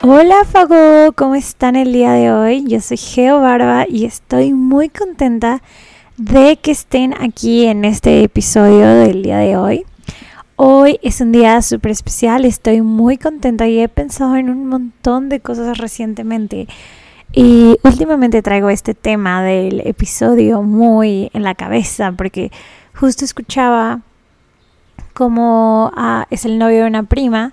Hola Fago, ¿cómo están el día de hoy? Yo soy Geo Barba y estoy muy contenta de que estén aquí en este episodio del día de hoy. Hoy es un día súper especial, estoy muy contenta y he pensado en un montón de cosas recientemente. Y últimamente traigo este tema del episodio muy en la cabeza porque justo escuchaba como ah, es el novio de una prima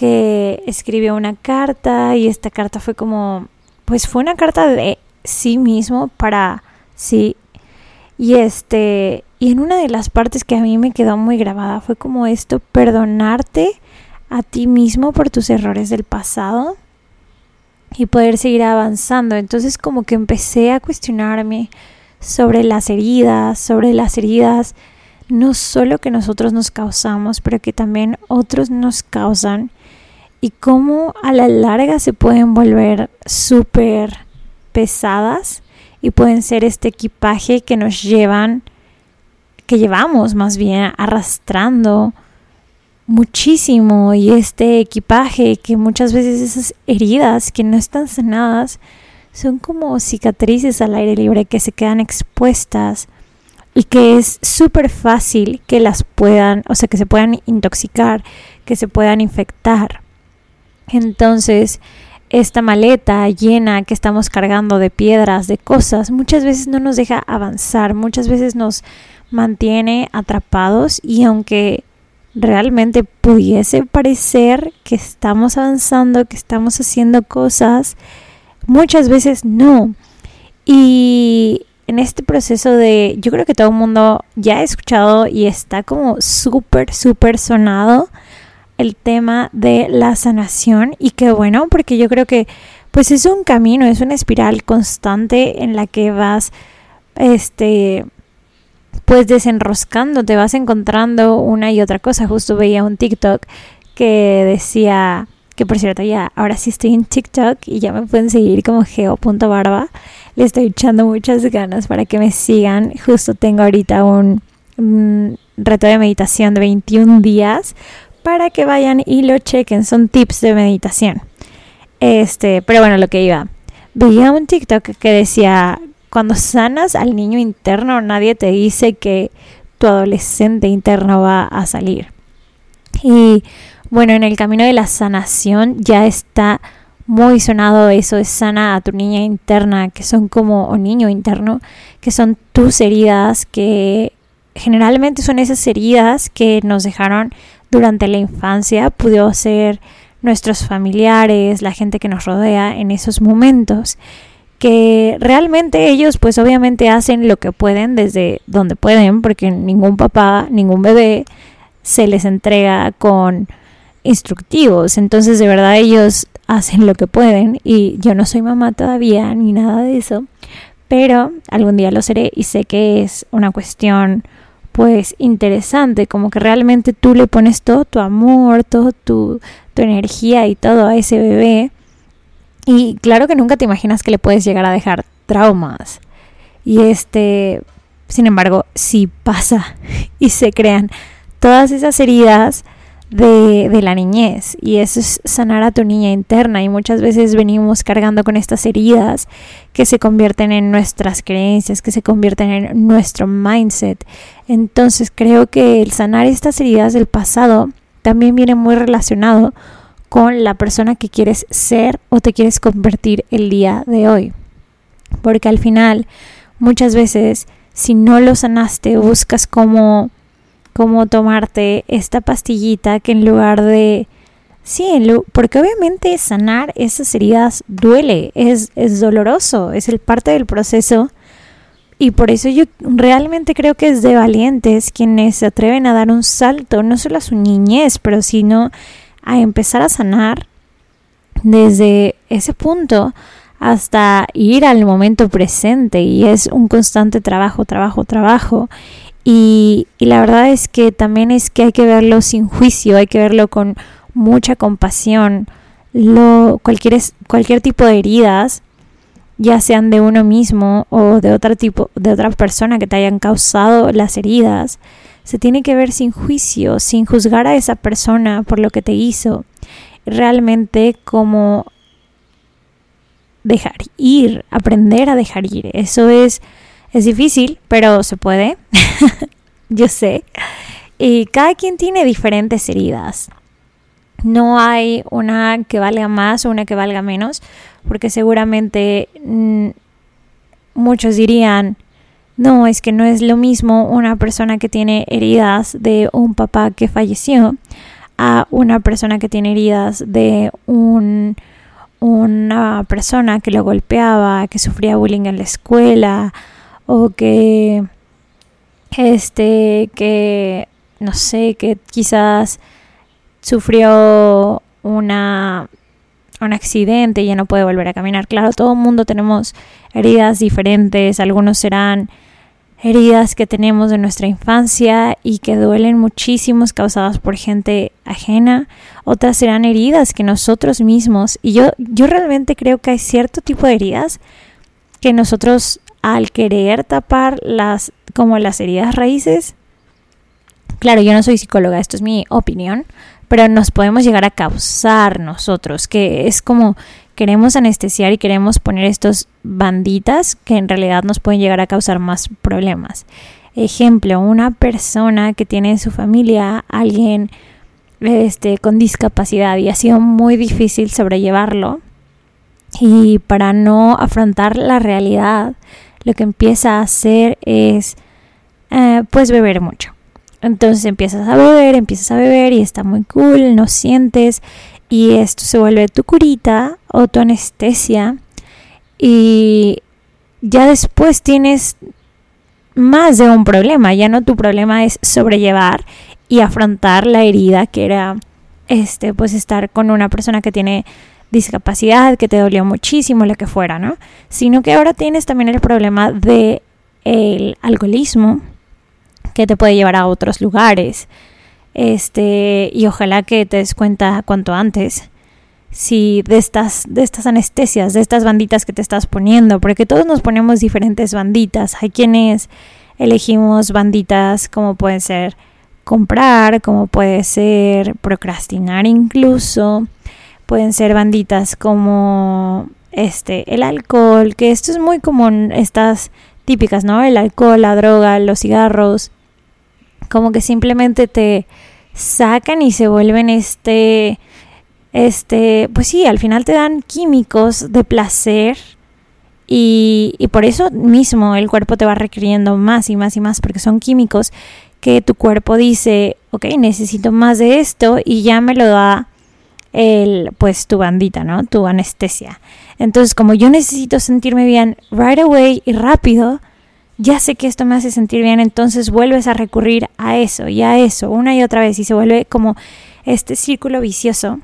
que escribió una carta y esta carta fue como, pues fue una carta de sí mismo para sí. Y este, y en una de las partes que a mí me quedó muy grabada fue como esto, perdonarte a ti mismo por tus errores del pasado y poder seguir avanzando. Entonces como que empecé a cuestionarme sobre las heridas, sobre las heridas no solo que nosotros nos causamos, pero que también otros nos causan y cómo a la larga se pueden volver súper pesadas y pueden ser este equipaje que nos llevan, que llevamos más bien arrastrando muchísimo y este equipaje que muchas veces esas heridas que no están sanadas son como cicatrices al aire libre que se quedan expuestas y que es súper fácil que las puedan, o sea, que se puedan intoxicar, que se puedan infectar. Entonces, esta maleta llena que estamos cargando de piedras, de cosas, muchas veces no nos deja avanzar, muchas veces nos mantiene atrapados y aunque realmente pudiese parecer que estamos avanzando, que estamos haciendo cosas, muchas veces no. Y en este proceso de, yo creo que todo el mundo ya ha escuchado y está como súper, súper sonado el tema de la sanación y qué bueno, porque yo creo que pues es un camino, es una espiral constante en la que vas este pues desenroscando, te vas encontrando una y otra cosa. Justo veía un TikTok que decía que por cierto ya ahora sí estoy en TikTok y ya me pueden seguir como geo.barba. Le estoy echando muchas ganas para que me sigan. Justo tengo ahorita un, un reto de meditación de 21 días para que vayan y lo chequen. Son tips de meditación. Este, pero bueno, lo que iba. Veía un TikTok que decía, cuando sanas al niño interno, nadie te dice que tu adolescente interno va a salir. Y bueno, en el camino de la sanación ya está muy sonado eso de sana a tu niña interna, que son como, o niño interno, que son tus heridas, que generalmente son esas heridas que nos dejaron durante la infancia pudo ser nuestros familiares, la gente que nos rodea en esos momentos, que realmente ellos pues obviamente hacen lo que pueden desde donde pueden, porque ningún papá, ningún bebé se les entrega con instructivos, entonces de verdad ellos hacen lo que pueden y yo no soy mamá todavía ni nada de eso, pero algún día lo seré y sé que es una cuestión pues interesante, como que realmente tú le pones todo tu amor, todo tu, tu energía y todo a ese bebé. Y claro que nunca te imaginas que le puedes llegar a dejar traumas. Y este, sin embargo, si pasa y se crean todas esas heridas, de, la niñez y eso es sanar a tu niña interna y muchas veces venimos cargando con estas heridas que se convierten en nuestras creencias, que se convierten en nuestro mindset. Entonces creo que el sanar estas heridas del pasado también viene muy relacionado con la persona que quieres ser o te quieres convertir el día de hoy. Porque al final, muchas veces, si no lo sanaste, buscas como como tomarte esta pastillita que en lugar de... Sí, porque obviamente sanar esas heridas duele, es, es doloroso, es el parte del proceso. Y por eso yo realmente creo que es de valientes quienes se atreven a dar un salto, no solo a su niñez, pero sino a empezar a sanar desde ese punto hasta ir al momento presente y es un constante trabajo, trabajo, trabajo. Y, la verdad es que también es que hay que verlo sin juicio, hay que verlo con mucha compasión. Lo, cualquier, cualquier tipo de heridas, ya sean de uno mismo o de otro tipo, de otra persona que te hayan causado las heridas, se tiene que ver sin juicio, sin juzgar a esa persona por lo que te hizo. Realmente como dejar ir, aprender a dejar ir. Eso es, es difícil, pero se puede. Yo sé. Y cada quien tiene diferentes heridas. No hay una que valga más o una que valga menos, porque seguramente mm, muchos dirían, no, es que no es lo mismo una persona que tiene heridas de un papá que falleció a una persona que tiene heridas de un una persona que lo golpeaba, que sufría bullying en la escuela o que este que no sé, que quizás sufrió una un accidente y ya no puede volver a caminar. Claro, todo el mundo tenemos heridas diferentes, algunos serán heridas que tenemos de nuestra infancia y que duelen muchísimo causadas por gente ajena, otras serán heridas que nosotros mismos, y yo, yo realmente creo que hay cierto tipo de heridas que nosotros al querer tapar las como las heridas raíces, claro, yo no soy psicóloga, esto es mi opinión, pero nos podemos llegar a causar nosotros, que es como queremos anestesiar y queremos poner estos banditas que en realidad nos pueden llegar a causar más problemas. Ejemplo, una persona que tiene en su familia alguien este, con discapacidad y ha sido muy difícil sobrellevarlo y para no afrontar la realidad lo que empieza a hacer es eh, pues beber mucho. Entonces empiezas a beber, empiezas a beber y está muy cool, no sientes y esto se vuelve tu curita o tu anestesia y ya después tienes más de un problema, ya no tu problema es sobrellevar y afrontar la herida que era este pues estar con una persona que tiene discapacidad, que te dolió muchísimo, lo que fuera, ¿no? Sino que ahora tienes también el problema de el alcoholismo que te puede llevar a otros lugares, este, y ojalá que te des cuenta cuanto antes si de estas de estas anestesias, de estas banditas que te estás poniendo, porque todos nos ponemos diferentes banditas. Hay quienes elegimos banditas como pueden ser comprar, como puede ser procrastinar incluso, pueden ser banditas como este el alcohol, que esto es muy común estas típicas, ¿no? El alcohol, la droga, los cigarros, como que simplemente te sacan y se vuelven este, este, pues sí, al final te dan químicos de placer y, y por eso mismo el cuerpo te va requiriendo más y más y más porque son químicos que tu cuerpo dice, ok, necesito más de esto y ya me lo da el, pues tu bandita, ¿no? Tu anestesia. Entonces, como yo necesito sentirme bien right away y rápido, ya sé que esto me hace sentir bien, entonces vuelves a recurrir a eso y a eso una y otra vez y se vuelve como este círculo vicioso.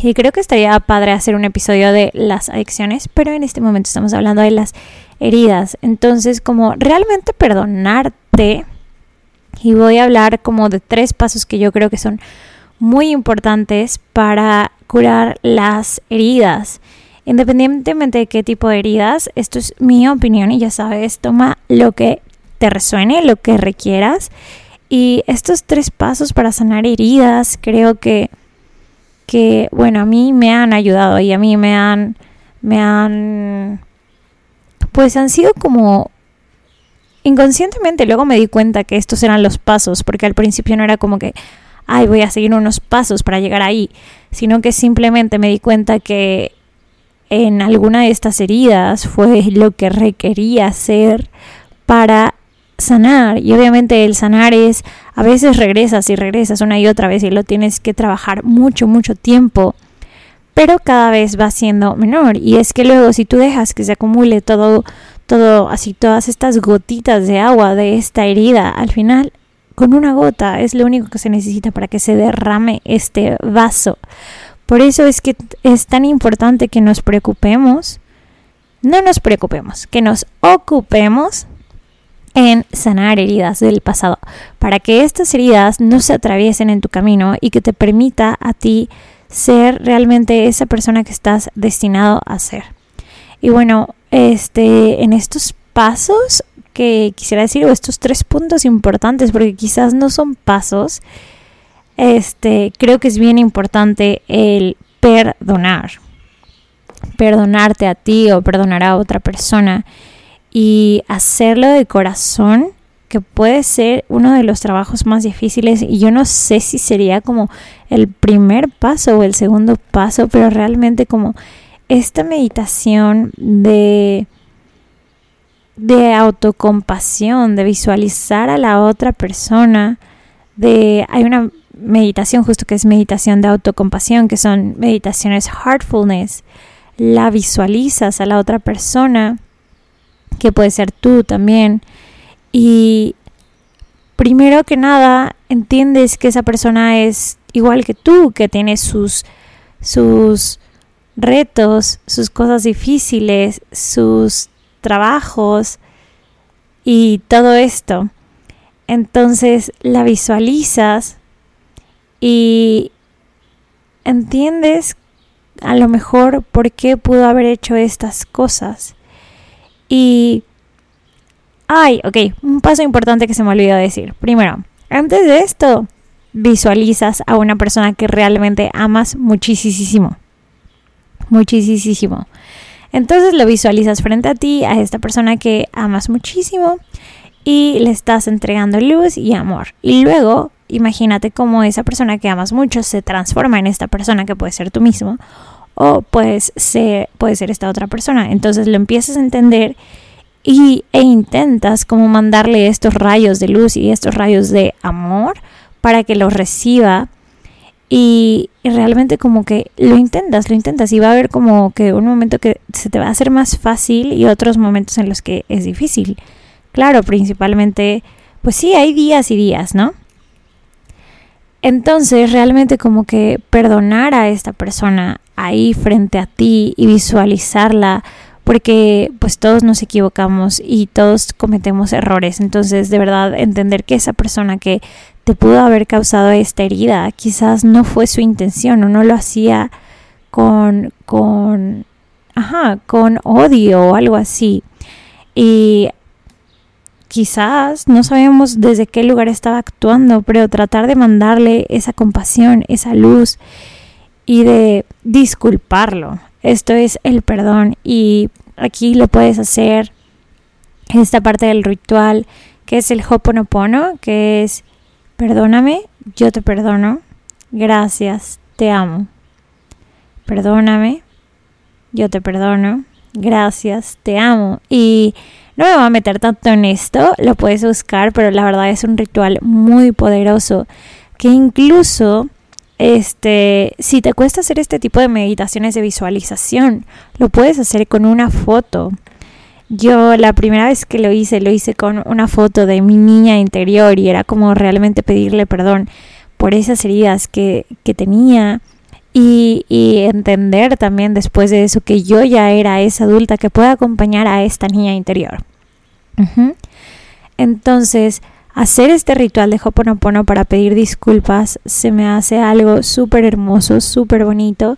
Y creo que estaría padre hacer un episodio de las adicciones, pero en este momento estamos hablando de las heridas. Entonces, como realmente perdonarte, y voy a hablar como de tres pasos que yo creo que son muy importantes para curar las heridas. Independientemente de qué tipo de heridas, esto es mi opinión y ya sabes, toma lo que te resuene, lo que requieras. Y estos tres pasos para sanar heridas creo que, que bueno, a mí me han ayudado y a mí me han, me han, pues han sido como inconscientemente luego me di cuenta que estos eran los pasos, porque al principio no era como que, ay, voy a seguir unos pasos para llegar ahí, sino que simplemente me di cuenta que en alguna de estas heridas fue lo que requería hacer para sanar. Y obviamente el sanar es, a veces regresas y regresas una y otra vez y lo tienes que trabajar mucho, mucho tiempo. Pero cada vez va siendo menor. Y es que luego si tú dejas que se acumule todo, todo, así todas estas gotitas de agua de esta herida, al final con una gota es lo único que se necesita para que se derrame este vaso Por eso es que es tan importante que nos preocupemos, no nos preocupemos, que nos ocupemos en sanar heridas del pasado, para que estas heridas no se atraviesen en tu camino y que te permita a ti ser realmente esa persona que estás destinado a ser. Y bueno, este en estos pasos que quisiera decir estos tres puntos importantes porque quizás no son pasos, este creo que es bien importante el perdonar. Perdonarte a ti o perdonar a otra persona y hacerlo de corazón, que puede ser uno de los trabajos más difíciles y yo no sé si sería como el primer paso o el segundo paso, pero realmente como esta meditación de de autocompasión, de visualizar a la otra persona, de hay una meditación justo que es meditación de autocompasión, que son meditaciones heartfulness, la visualizas a la otra persona que puede ser tú también. Y primero que nada, entiendes que esa persona es igual que tú, que tiene sus, sus retos, sus cosas difíciles, sus trabajos y todo esto. Entonces la visualizas y entiendes a lo mejor por qué pudo haber hecho estas cosas. Y... Ay, ok, un paso importante que se me olvidó decir. Primero, antes de esto, visualizas a una persona que realmente amas muchísimo. Muchísimo. Entonces lo visualizas frente a ti, a esta persona que amas muchísimo y le estás entregando luz y amor. Y luego imagínate cómo esa persona que amas mucho se transforma en esta persona que puede ser tú mismo o pues ser, puede ser esta otra persona. Entonces lo empiezas a entender y, e intentas como mandarle estos rayos de luz y estos rayos de amor para que los reciba y, realmente como que lo intentas, lo intentas y va a haber como que un momento que se te va a hacer más fácil y otros momentos en los que es difícil. Claro, principalmente, pues sí, hay días y días, ¿no? Entonces, realmente como que perdonar a esta persona ahí frente a ti y visualizarla, porque pues todos nos equivocamos y todos cometemos errores. Entonces, de verdad, entender que esa persona que te pudo haber causado esta herida quizás no fue su intención o no lo hacía con, con, ajá, con odio o algo así. Y quizás no sabemos desde qué lugar estaba actuando, pero tratar de mandarle esa compasión, esa luz y de disculparlo. Esto es el perdón y aquí lo puedes hacer esta parte del ritual que es el Hoponopono, que es perdóname, yo te perdono, gracias, te amo. Perdóname, yo te perdono, gracias, te amo. Y no me voy a meter tanto en esto, lo puedes buscar, pero la verdad es un ritual muy poderoso que incluso este, si te cuesta hacer este tipo de meditaciones de visualización, lo puedes hacer con una foto. Yo la primera vez que lo hice, lo hice con una foto de mi niña interior y era como realmente pedirle perdón por esas heridas que, que tenía y, entender también después de eso que yo ya era esa adulta que puede acompañar a esta niña interior. Entonces, hacer este ritual de Hoponopono para pedir disculpas se me hace algo súper hermoso, súper bonito,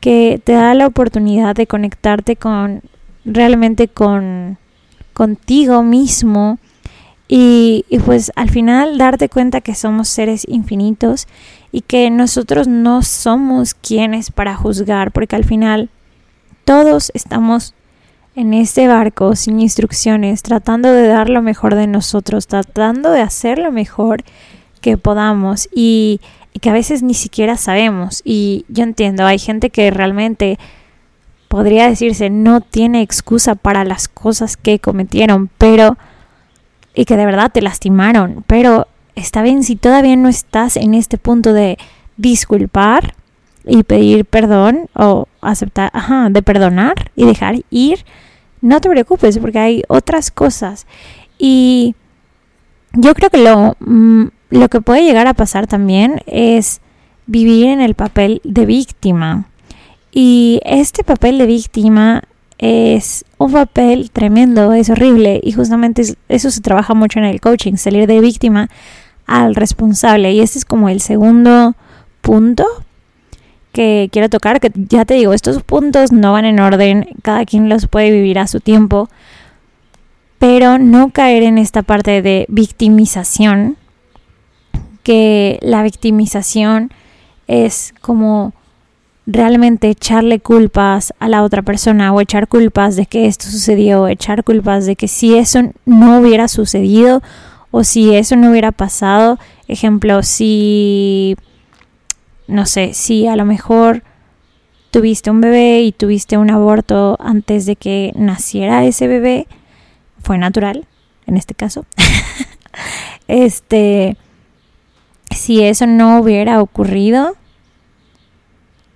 que te da la oportunidad de conectarte con realmente con contigo mismo y, y, pues al final darte cuenta que somos seres infinitos y que nosotros no somos quienes para juzgar, porque al final todos estamos en este barco sin instrucciones, tratando de dar lo mejor de nosotros, tratando de hacer lo mejor que podamos y, y que a veces ni siquiera sabemos. Y yo entiendo, hay gente que realmente podría decirse no tiene excusa para las cosas que cometieron, pero y que de verdad te lastimaron, pero está bien si todavía no estás en este punto de disculpar y pedir perdón o aceptar, ajá, de perdonar y dejar ir, no te preocupes porque hay otras cosas. Y yo creo que lo, mm, lo que puede llegar a pasar también es vivir en el papel de víctima. Y este papel de víctima es un papel tremendo, es horrible y justamente eso se trabaja mucho en el coaching, salir de víctima al responsable. Y este es como el segundo punto que quiero tocar, que ya te digo, estos puntos no van en orden, cada quien los puede vivir a su tiempo, pero no caer en esta parte de victimización, que la victimización es como realmente echarle culpas a la otra persona o echar culpas de que esto sucedió, echar culpas de que si eso no hubiera sucedido o si eso no hubiera pasado, ejemplo, si, no sé, si a lo mejor tuviste un bebé y tuviste un aborto antes de que naciera ese bebé, fue natural, en este caso. este, si eso no hubiera ocurrido,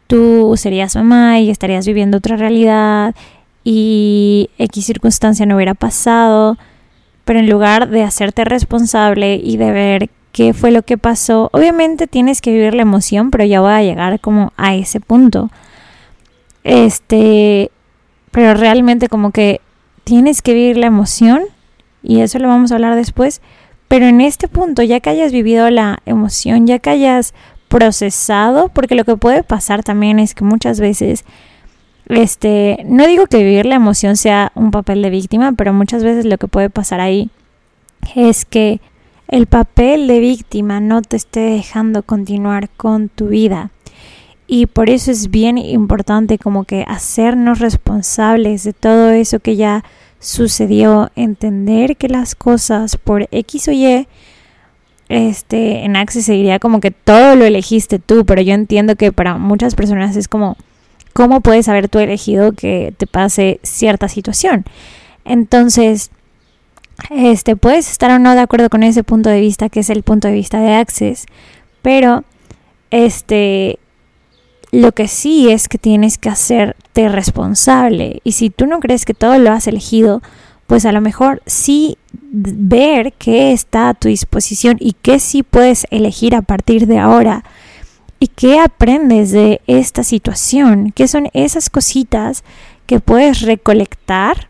tú serías mamá y estarías viviendo otra realidad y X circunstancia no hubiera pasado, pero en lugar de hacerte responsable y de ver qué fue lo que pasó, obviamente tienes que vivir la emoción, pero ya voy a llegar como a ese punto. Este, pero realmente como que tienes que vivir la emoción y eso lo vamos a hablar después, pero en este punto, ya que hayas vivido la emoción, ya que hayas procesado, porque lo que puede pasar también es que muchas veces, este, no digo que vivir la emoción sea un papel de víctima, pero muchas veces lo que puede pasar ahí es que el papel de víctima no te esté dejando continuar con tu vida. Y por eso es bien importante como que hacernos responsables de todo eso que ya sucedió, entender que las cosas por X o Y este, en Access se diría como que todo lo elegiste tú, pero yo entiendo que para muchas personas es como, ¿cómo puedes haber tú elegido que te pase cierta situación? Entonces, este, puedes estar o no de acuerdo con ese punto de vista, que es el punto de vista de Access, pero, este, lo que sí es que tienes que hacerte responsable. Y si tú no crees que todo lo has elegido, pues a lo mejor sí ver qué está a tu disposición y qué sí puedes elegir a partir de ahora y qué aprendes de esta situación, qué son esas cositas que puedes recolectar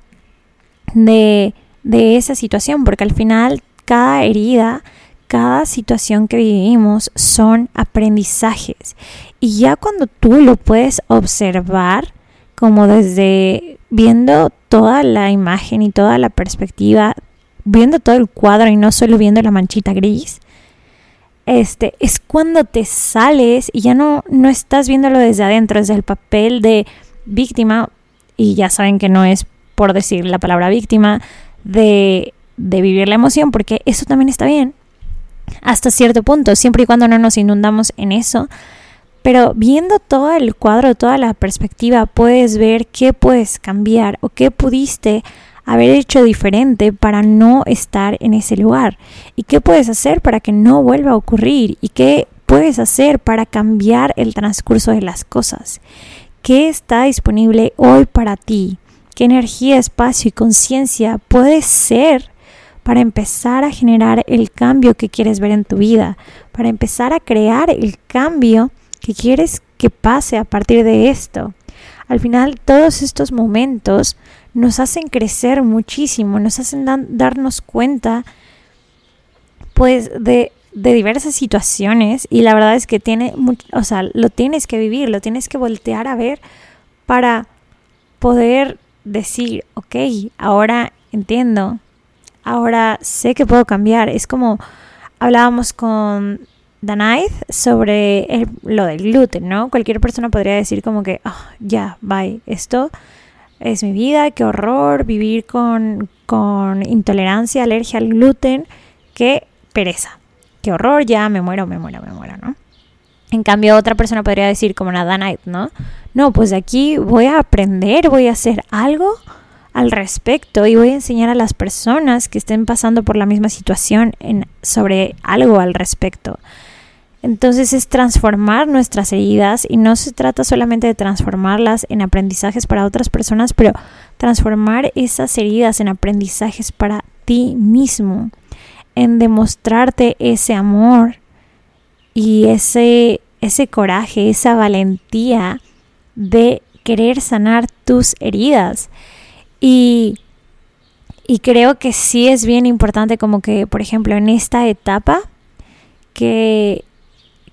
de, de esa situación, porque al final cada herida, cada situación que vivimos son aprendizajes. Y ya cuando tú lo puedes observar, como desde viendo toda la imagen y toda la perspectiva, viendo todo el cuadro y no solo viendo la manchita gris, este, es cuando te sales y ya no, no estás viéndolo desde adentro, desde el papel de víctima, y ya saben que no es por decir la palabra víctima, de, de vivir la emoción, porque eso también está bien, hasta cierto punto, siempre y cuando no nos inundamos en eso, pero viendo todo el cuadro, toda la perspectiva, puedes ver qué puedes cambiar o qué pudiste haber hecho diferente para no estar en ese lugar y qué puedes hacer para que no vuelva a ocurrir y qué puedes hacer para cambiar el transcurso de las cosas. ¿Qué está disponible hoy para ti? ¿Qué energía, espacio y conciencia puede ser para empezar a generar el cambio que quieres ver en tu vida? Para empezar a crear el cambio que quieres que pase a partir de esto. Al final todos estos momentos nos hacen crecer muchísimo, nos hacen darnos cuenta pues de, diversas situaciones y la verdad es que tiene, o sea, lo tienes que vivir, lo tienes que voltear a ver para poder decir, ok, ahora entiendo, ahora sé que puedo cambiar. Es como hablábamos con Danaith sobre lo del gluten, ¿no? Cualquier persona podría decir como que, ah, ya, bye, esto es mi vida, qué horror vivir con, con intolerancia, alergia al gluten, qué pereza, qué horror, ya me muero, me muero, me muero, ¿no? En cambio, otra persona podría decir como una Danaith, ¿no? No, pues de aquí voy a aprender, voy a hacer algo al respecto y voy a enseñar a las personas que estén pasando por la misma situación sobre algo al respecto. Entonces es transformar nuestras heridas y no se trata solamente de transformarlas en aprendizajes para otras personas, pero transformar esas heridas en aprendizajes para ti mismo, en demostrarte ese amor y ese ese coraje, esa valentía de querer sanar tus heridas. Y, y creo que sí es bien importante como que, por ejemplo, en esta etapa, que,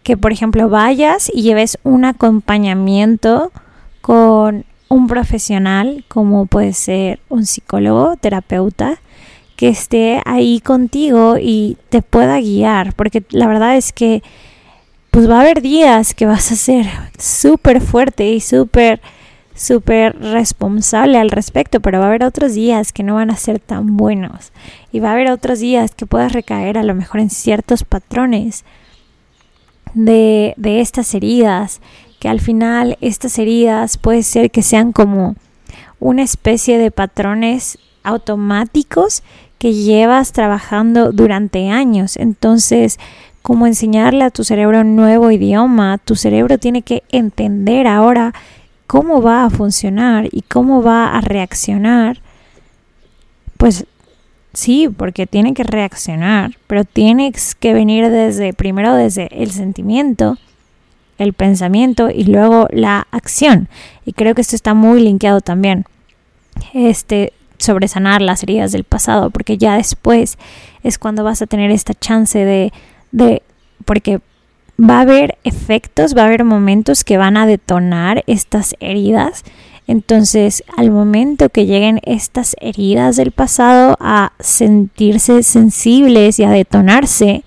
que por ejemplo vayas y lleves un acompañamiento con un profesional, como puede ser un psicólogo, terapeuta, que esté ahí contigo y te pueda guiar, porque la verdad es que pues va a haber días que vas a ser súper fuerte y súper, súper responsable al respecto, pero va a haber otros días que no van a ser tan buenos y va a haber otros días que puedas recaer a lo mejor en ciertos patrones de, de estas heridas, que al final estas heridas puede ser que sean como una especie de patrones automáticos que llevas trabajando durante años. Entonces, como enseñarle a tu cerebro un nuevo idioma, tu cerebro tiene que entender ahora cómo va a funcionar y cómo va a reaccionar. Pues sí, porque tiene que reaccionar, pero tienes que venir desde, primero desde el sentimiento, el pensamiento y luego la acción. Y creo que esto está muy linkeado también. Este, sobre sanar las heridas del pasado, porque ya después es cuando vas a tener esta chance de, de, porque va a haber efectos, va a haber momentos que van a detonar estas heridas. Entonces, al momento que lleguen estas heridas del pasado a sentirse sensibles y a detonarse,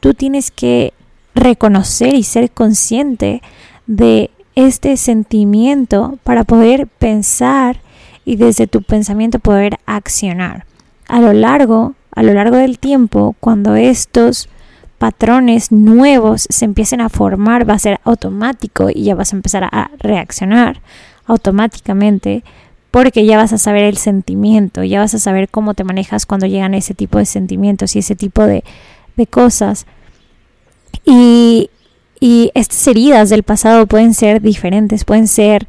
tú tienes que reconocer y ser consciente de este sentimiento para poder pensar y desde tu pensamiento poder accionar. A lo largo, a lo largo del tiempo, cuando estos patrones nuevos se empiecen a formar, va a ser automático y ya vas a empezar a reaccionar automáticamente porque ya vas a saber el sentimiento, ya vas a saber cómo te manejas cuando llegan ese tipo de sentimientos y ese tipo de, de cosas. Y, y estas heridas del pasado pueden ser diferentes, pueden ser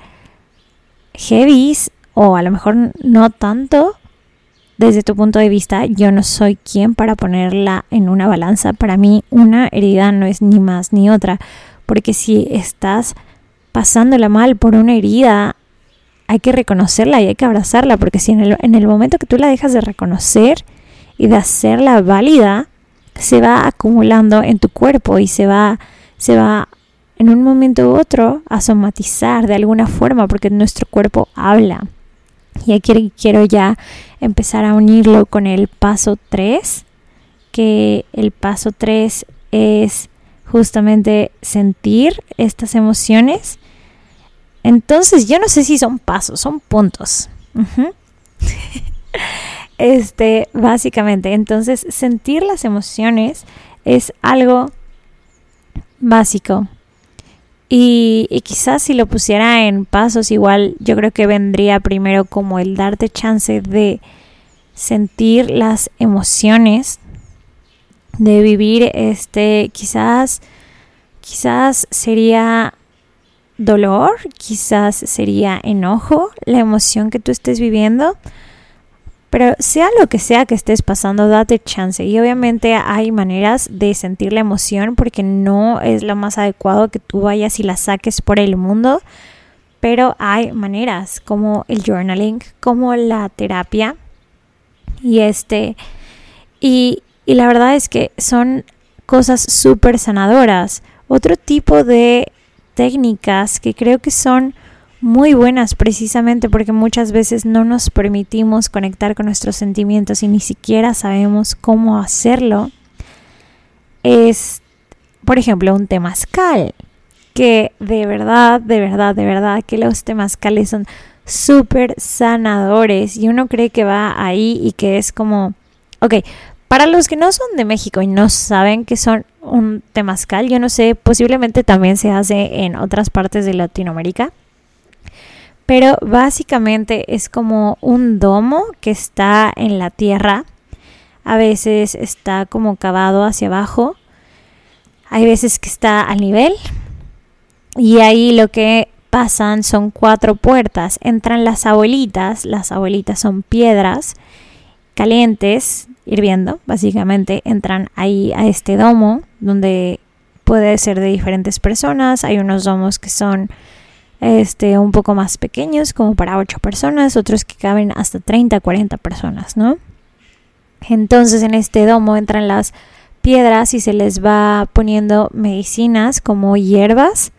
heavies o a lo mejor no tanto desde tu punto de vista, yo no soy quien para ponerla en una balanza. Para mí una herida no es ni más ni otra, porque si estás pasándola mal por una herida, hay que reconocerla y hay que abrazarla, porque si en el, en el momento que tú la dejas de reconocer y de hacerla válida, se va acumulando en tu cuerpo y se va, se va en un momento u otro a somatizar de alguna forma, porque nuestro cuerpo habla. Y aquí quiero ya empezar a unirlo con el paso 3, que el paso 3 es justamente sentir estas emociones. Entonces, yo no sé si son pasos, son puntos. este, básicamente, entonces, sentir las emociones es algo básico. Y, quizás si lo pusiera en pasos igual, yo creo que vendría primero como el darte chance de sentir las emociones, de vivir este, quizás, quizás sería dolor, quizás sería enojo, la emoción que tú estés viviendo pero sea lo que sea que estés pasando, date chance. Y obviamente hay maneras de sentir la emoción porque no es lo más adecuado que tú vayas y la saques por el mundo. Pero hay maneras como el journaling, como la terapia. Y este. Y, y la verdad es que son cosas súper sanadoras. Otro tipo de técnicas que creo que son muy buenas precisamente porque muchas veces no nos permitimos conectar con nuestros sentimientos y ni siquiera sabemos cómo hacerlo, es, por ejemplo, un temazcal, que de verdad, de verdad, de verdad que los temazcales son súper sanadores y uno cree que va ahí y que es como, ok, para los que no son de México y no saben que son un temazcal, yo no sé, posiblemente también se hace en otras partes de Latinoamérica pero básicamente es como un domo que está en la tierra. A veces está como cavado hacia abajo. Hay veces que está al nivel. Y ahí lo que pasan son cuatro puertas. Entran las abuelitas. Las abuelitas son piedras calientes, hirviendo, básicamente. Entran ahí a este domo donde puede ser de diferentes personas. Hay unos domos que son este, un poco más pequeños, como para 8 personas, otros que caben hasta 30, 40 personas, ¿no? Entonces en este domo entran las piedras y se les va poniendo medicinas como hierbas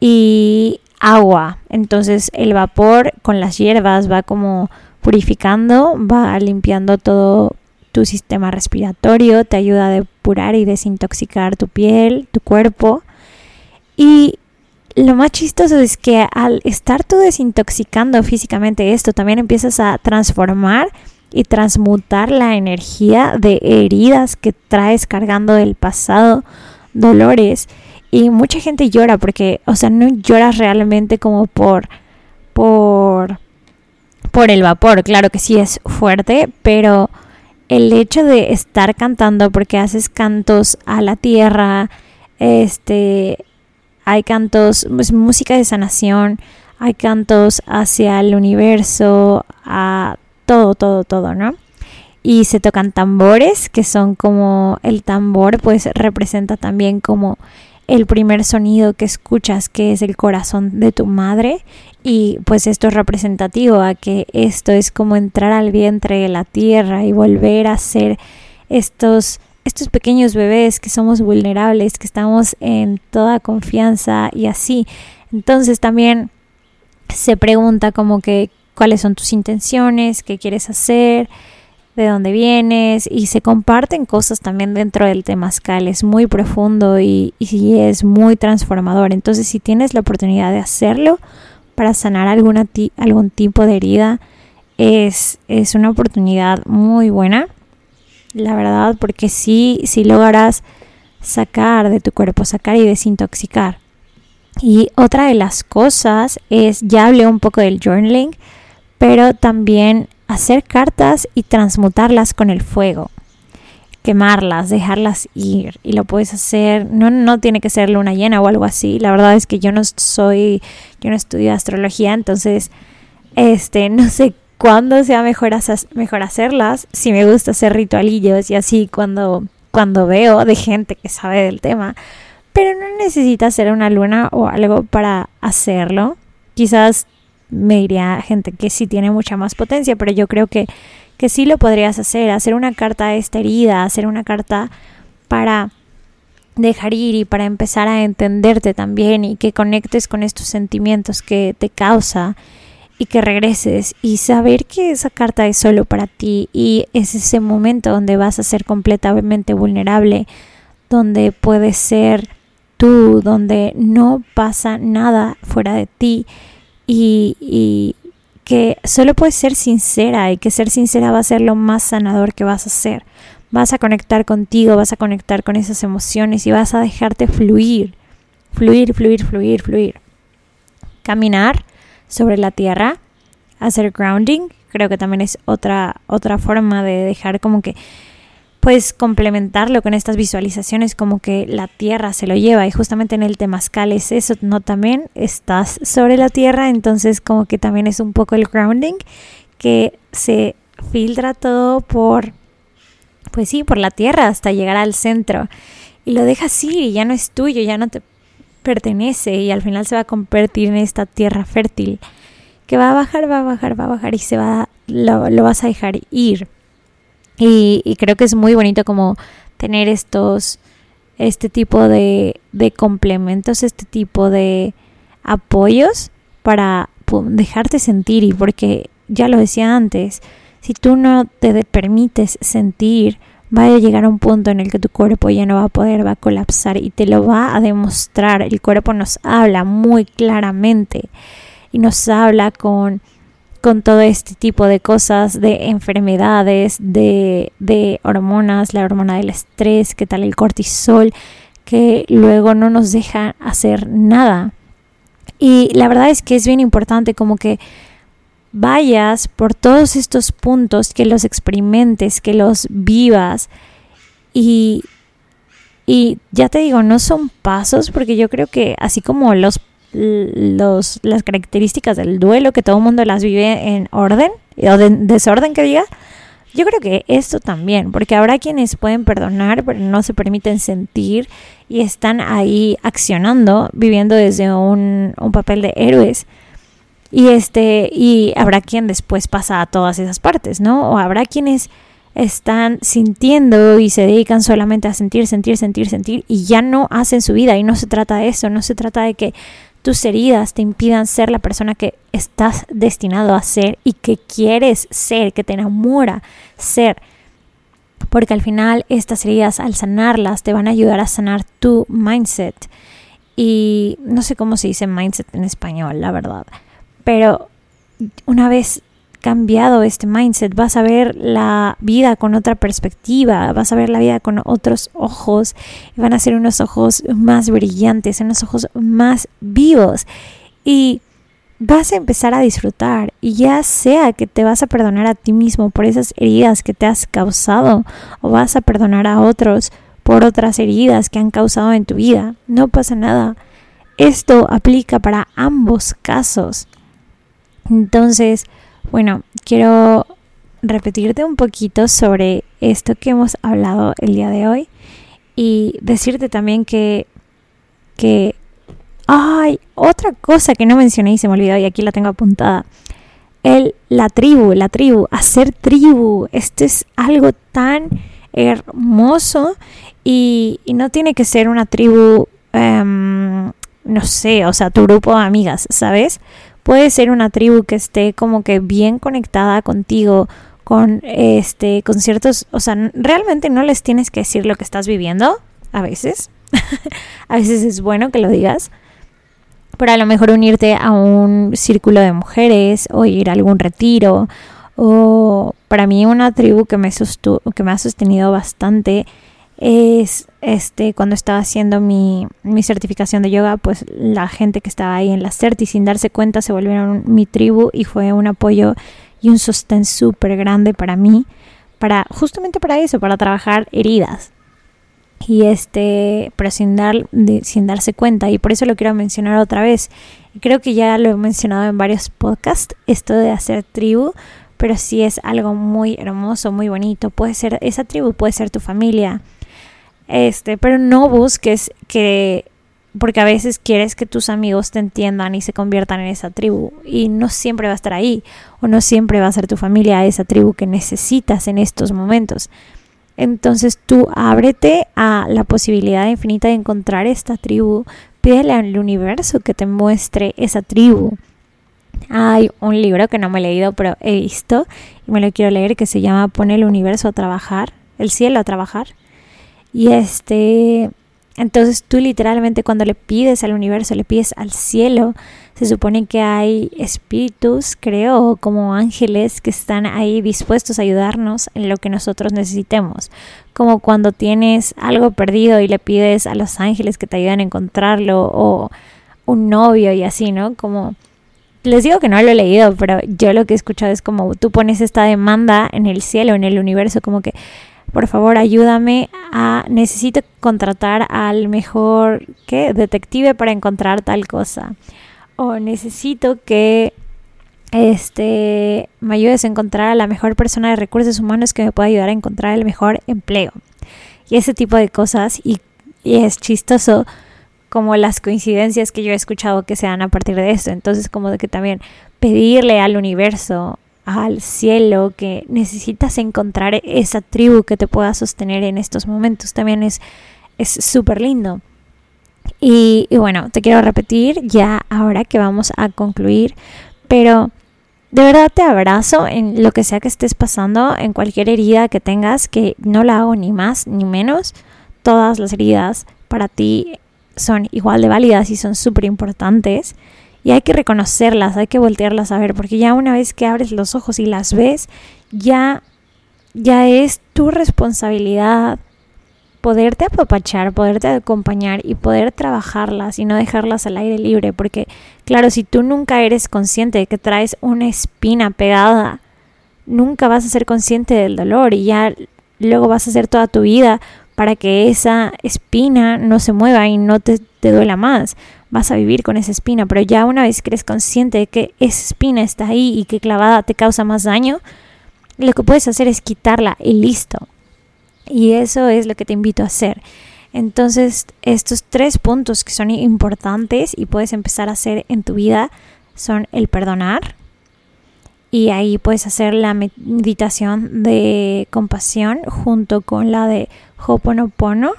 y agua. Entonces el vapor con las hierbas va como purificando, va limpiando todo tu sistema respiratorio, te ayuda a depurar y desintoxicar tu piel, tu cuerpo. Y lo más chistoso es que al estar tú desintoxicando físicamente esto, también empiezas a transformar y transmutar la energía de heridas que traes cargando del pasado, dolores. Y mucha gente llora porque, o sea, no lloras realmente como por, por, por el vapor. Claro que sí es fuerte, pero el hecho de estar cantando porque haces cantos a la tierra, este, hay cantos, pues, música de sanación, hay cantos hacia el universo, a todo, todo, todo, ¿no? Y se tocan tambores, que son como el tambor, pues representa también como el primer sonido que escuchas, que es el corazón de tu madre. Y pues esto es representativo a que esto es como entrar al vientre de la tierra y volver a ser estos, estos pequeños bebés que somos vulnerables, que estamos en toda confianza y así. Entonces también se pregunta como que cuáles son tus intenciones, qué quieres hacer, de dónde vienes y se comparten cosas también dentro del temazcal. Es muy profundo y, y es muy transformador. Entonces si tienes la oportunidad de hacerlo para sanar alguna algún tipo de herida, es, es una oportunidad muy buena. La verdad, porque sí, sí lograrás sacar de tu cuerpo, sacar y desintoxicar. Y otra de las cosas es, ya hablé un poco del journaling, pero también hacer cartas y transmutarlas con el fuego, quemarlas, dejarlas ir y lo puedes hacer, no, no tiene que ser luna llena o algo así, la verdad es que yo no soy, yo no estudio astrología, entonces, este, no sé cuándo sea mejor, mejor hacerlas, si me gusta hacer ritualillos y así cuando, cuando veo de gente que sabe del tema, pero no necesitas ser una luna o algo para hacerlo, quizás me diría gente que sí tiene mucha más potencia, pero yo creo que, que sí lo podrías hacer, hacer una carta a esta herida, hacer una carta para dejar ir y para empezar a entenderte también y que conectes con estos sentimientos que te causa y que regreses y saber que esa carta es solo para ti y es ese momento donde vas a ser completamente vulnerable, donde puedes ser tú, donde no pasa nada fuera de ti y, que solo puedes ser sincera y que ser sincera va a ser lo más sanador que vas a hacer. Vas a conectar contigo, vas a conectar con esas emociones y vas a dejarte fluir, fluir, fluir, fluir, fluir. Caminar sobre la tierra, hacer grounding, creo que también es otra, otra forma de dejar como que puedes complementarlo con estas visualizaciones como que la tierra se lo lleva y justamente en el temazcal es eso, ¿no? También estás sobre la tierra, entonces como que también es un poco el grounding que se filtra todo por, pues sí, por la tierra hasta llegar al centro y lo dejas ir y ya no es tuyo, ya no te pertenece y al final se va a convertir en esta tierra fértil que va a bajar, va a bajar, va a bajar y se va, lo, vas a dejar ir. Y, creo que es muy bonito como tener estos, este tipo de complementos, este tipo de apoyos para dejarte sentir y porque ya lo decía antes, si tú no te permites sentir, va a llegar a un punto en el que tu cuerpo ya no va a poder, va a colapsar y te lo va a demostrar. El cuerpo nos habla muy claramente y nos habla con con todo este tipo de cosas, de enfermedades, de, de hormonas, la hormona del estrés, qué tal el cortisol, que luego no nos deja hacer nada. Y la verdad es que es bien importante como que vayas por todos estos puntos, que los experimentes, que los vivas y, y ya te digo, no son pasos porque yo creo que así como los los, las características del duelo, que todo el mundo las vive en orden, o de desorden que diga, Yo creo que esto también, porque habrá quienes pueden perdonar, pero no se permiten sentir y están ahí accionando, viviendo desde un, un papel de héroes. Y este, y habrá quien después pasa a todas esas partes, ¿no? O habrá quienes están sintiendo y se dedican solamente a sentir, sentir, sentir, sentir y ya no hacen su vida. Y no se trata de eso, no se trata de que tus heridas te impidan ser la persona que estás destinado a ser y que quieres ser, que te enamora ser. Porque al final estas heridas, al sanarlas, te van a ayudar a sanar tu mindset. Y no sé cómo se dice mindset en español, la verdad. Pero una vez cambiado este mindset, vas a ver la vida con otra perspectiva, vas a ver la vida con otros ojos, van a ser unos ojos más brillantes, unos ojos más vivos y vas a empezar a disfrutar y ya sea que te vas a perdonar a ti mismo por esas heridas que te has causado o vas a perdonar a otros por otras heridas que han causado en tu vida, no pasa nada. Esto aplica para ambos casos. Entonces, bueno, quiero repetirte un poquito sobre esto que hemos hablado el día de hoy y decirte también que, que, ay, otra cosa que no mencioné y se me olvidó y aquí la tengo apuntada. El, la tribu, la tribu, hacer tribu. Esto es algo tan hermoso y, y no tiene que ser una tribu, um, no sé, o sea, tu grupo de amigas, ¿sabes? Puede ser una tribu que esté como que bien conectada contigo, con este, con ciertos, o sea, realmente no les tienes que decir lo que estás viviendo, a veces, a veces es bueno que lo digas, pero a lo mejor unirte a un círculo de mujeres o ir a algún retiro, o para mí una tribu que me, que me ha sostenido bastante es este cuando estaba haciendo mi, mi, certificación de yoga, pues la gente que estaba ahí en la CERT y sin darse cuenta se volvieron mi tribu y fue un apoyo y un sostén súper grande para mí, para justamente para eso, para trabajar heridas. Y este, pero sin, dar, sin darse cuenta, y por eso lo quiero mencionar otra vez. Creo que ya lo he mencionado en varios podcasts, esto de hacer tribu, pero sí es algo muy hermoso, muy bonito. Puede ser, esa tribu puede ser tu familia, este, pero no busques que porque a veces quieres que tus amigos te entiendan y se conviertan en esa tribu y no siempre va a estar ahí o no siempre va a ser tu familia esa tribu que necesitas en estos momentos. Entonces tú ábrete a la posibilidad infinita de encontrar esta tribu, pídele al universo que te muestre esa tribu. Hay un libro que no me he leído, pero he visto y me lo quiero leer que se llama Pone el universo a trabajar, el cielo a trabajar y este, entonces tú literalmente cuando le pides al universo, le pides al cielo, se supone que hay espíritus, creo, como ángeles que están ahí dispuestos a ayudarnos en lo que nosotros necesitemos. Como cuando tienes algo perdido y le pides a los ángeles que te ayuden a encontrarlo o un novio y así, ¿no? Como les digo que no lo he leído, pero yo lo que he escuchado es como tú pones esta demanda en el cielo, en el universo, como que por favor ayúdame a, necesito contratar al mejor, ¿qué? Detective para encontrar tal cosa. O necesito que este, me ayudes a encontrar a la mejor persona de recursos humanos que me pueda ayudar a encontrar el mejor empleo. Y ese tipo de cosas. Y, es chistoso como las coincidencias que yo he escuchado que se dan a partir de esto. Entonces como de que también pedirle al universo al cielo, que necesitas encontrar esa tribu que te pueda sostener en estos momentos. También es súper lindo. Y, y bueno, te quiero repetir ya ahora que vamos a concluir, pero de verdad te abrazo en lo que sea que estés pasando, en cualquier herida que tengas, que no la hago ni más ni menos. Todas las heridas para ti son igual de válidas y son súper importantes. Y hay que reconocerlas, hay que voltearlas a ver, porque ya una vez que abres los ojos y las ves, ya, ya es tu responsabilidad poderte apapachar, poderte acompañar y poder trabajarlas y no dejarlas al aire libre, porque claro, si tú nunca eres consciente de que traes una espina pegada, nunca vas a ser consciente del dolor y ya luego vas a hacer toda tu vida para que esa espina no se mueva y no te, te duela más vas a vivir con esa espina, pero ya una vez que eres consciente de que esa espina está ahí y que clavada te causa más daño, lo que puedes hacer es quitarla y listo. Y eso es lo que te invito a hacer. Entonces, estos tres puntos que son importantes y puedes empezar a hacer en tu vida son el perdonar. Y ahí puedes hacer la meditación de compasión junto con la de Hoponopono.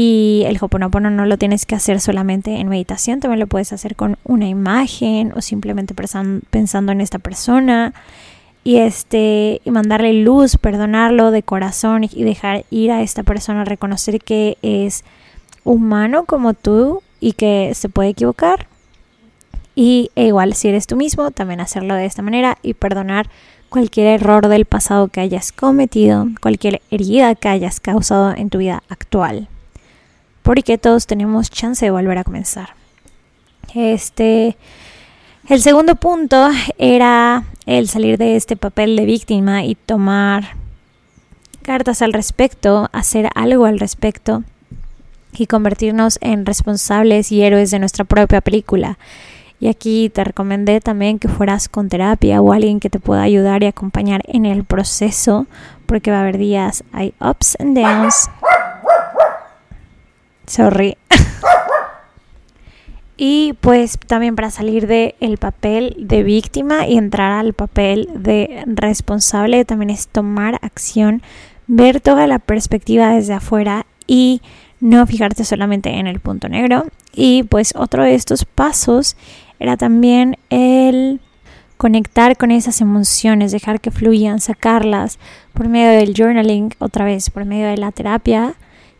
Y el Hoponopono no lo tienes que hacer solamente en meditación, también lo puedes hacer con una imagen o simplemente pensando en esta persona y este y mandarle luz, perdonarlo de corazón y dejar ir a esta persona, reconocer que es humano como tú y que se puede equivocar. Y e igual si eres tú mismo, también hacerlo de esta manera y perdonar cualquier error del pasado que hayas cometido, cualquier herida que hayas causado en tu vida actual. Porque todos tenemos chance de volver a comenzar. Este el segundo punto era el salir de este papel de víctima y tomar cartas al respecto, hacer algo al respecto y convertirnos en responsables y héroes de nuestra propia película. Y aquí te recomendé también que fueras con terapia o alguien que te pueda ayudar y acompañar en el proceso, porque va a haber días, hay ups and downs. Sorry. Y pues también para salir del el papel de víctima y entrar al papel de responsable también es tomar acción, ver toda la perspectiva desde afuera y no fijarte solamente en el punto negro. Y pues otro de estos pasos era también el conectar con esas emociones, dejar que fluyan, sacarlas por medio del journaling, otra vez por medio de la terapia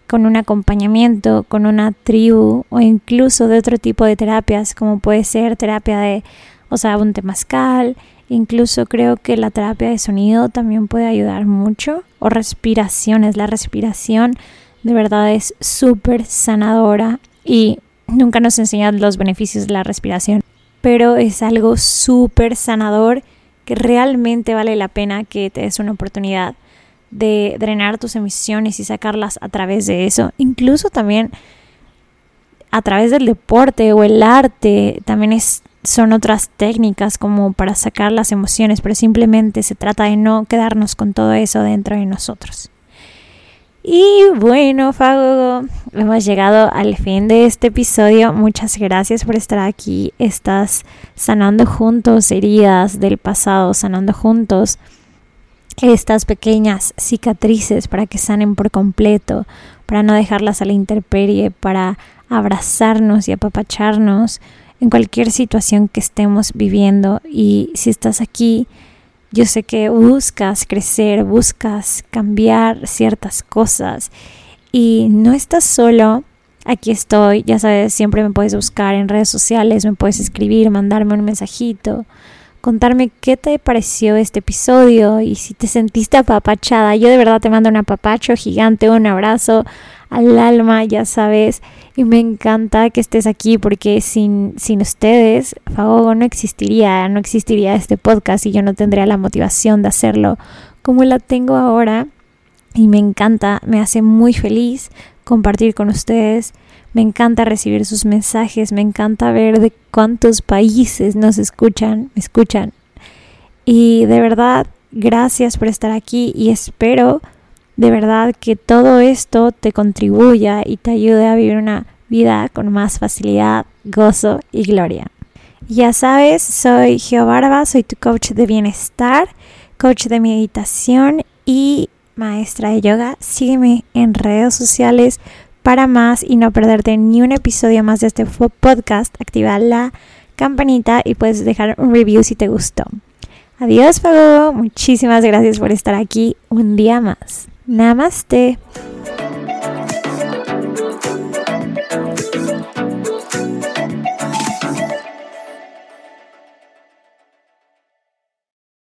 con un acompañamiento, con una tribu o incluso de otro tipo de terapias, como puede ser terapia de, o sea, un temazcal, incluso creo que la terapia de sonido también puede ayudar mucho, o respiraciones, la respiración de verdad es súper sanadora y nunca nos enseñan los beneficios de la respiración, pero es algo súper sanador que realmente vale la pena que te des una oportunidad de drenar tus emisiones y sacarlas a través de eso. Incluso también a través del deporte o el arte, también es, son otras técnicas como para sacar las emociones, pero simplemente se trata de no quedarnos con todo eso dentro de nosotros. Y bueno, Fago, hemos llegado al fin de este episodio. Muchas gracias por estar aquí. Estás sanando juntos heridas del pasado, sanando juntos estas pequeñas cicatrices para que sanen por completo, para no dejarlas a la intemperie, para abrazarnos y apapacharnos en cualquier situación que estemos viviendo. Y si estás aquí, yo sé que buscas crecer, buscas cambiar ciertas cosas y no estás solo. Aquí estoy, ya sabes, siempre me puedes buscar en redes sociales, me puedes escribir, mandarme un mensajito contarme qué te pareció este episodio y si te sentiste apapachada. Yo de verdad te mando un apapacho gigante, un abrazo al alma, ya sabes. Y me encanta que estés aquí porque sin, sin ustedes, Fagogo no existiría, no existiría este podcast y yo no tendría la motivación de hacerlo como la tengo ahora. Y me encanta, me hace muy feliz compartir con ustedes me encanta recibir sus mensajes, me encanta ver de cuántos países nos escuchan, me escuchan. Y de verdad, gracias por estar aquí y espero de verdad que todo esto te contribuya y te ayude a vivir una vida con más facilidad, gozo y gloria. Ya sabes, soy Geo Barba, soy tu coach de bienestar, coach de meditación y maestra de yoga. Sígueme en redes sociales para más y no perderte ni un episodio más de este podcast, activa la campanita y puedes dejar un review si te gustó. Adiós, Fago. Muchísimas gracias por estar aquí un día más. Namaste.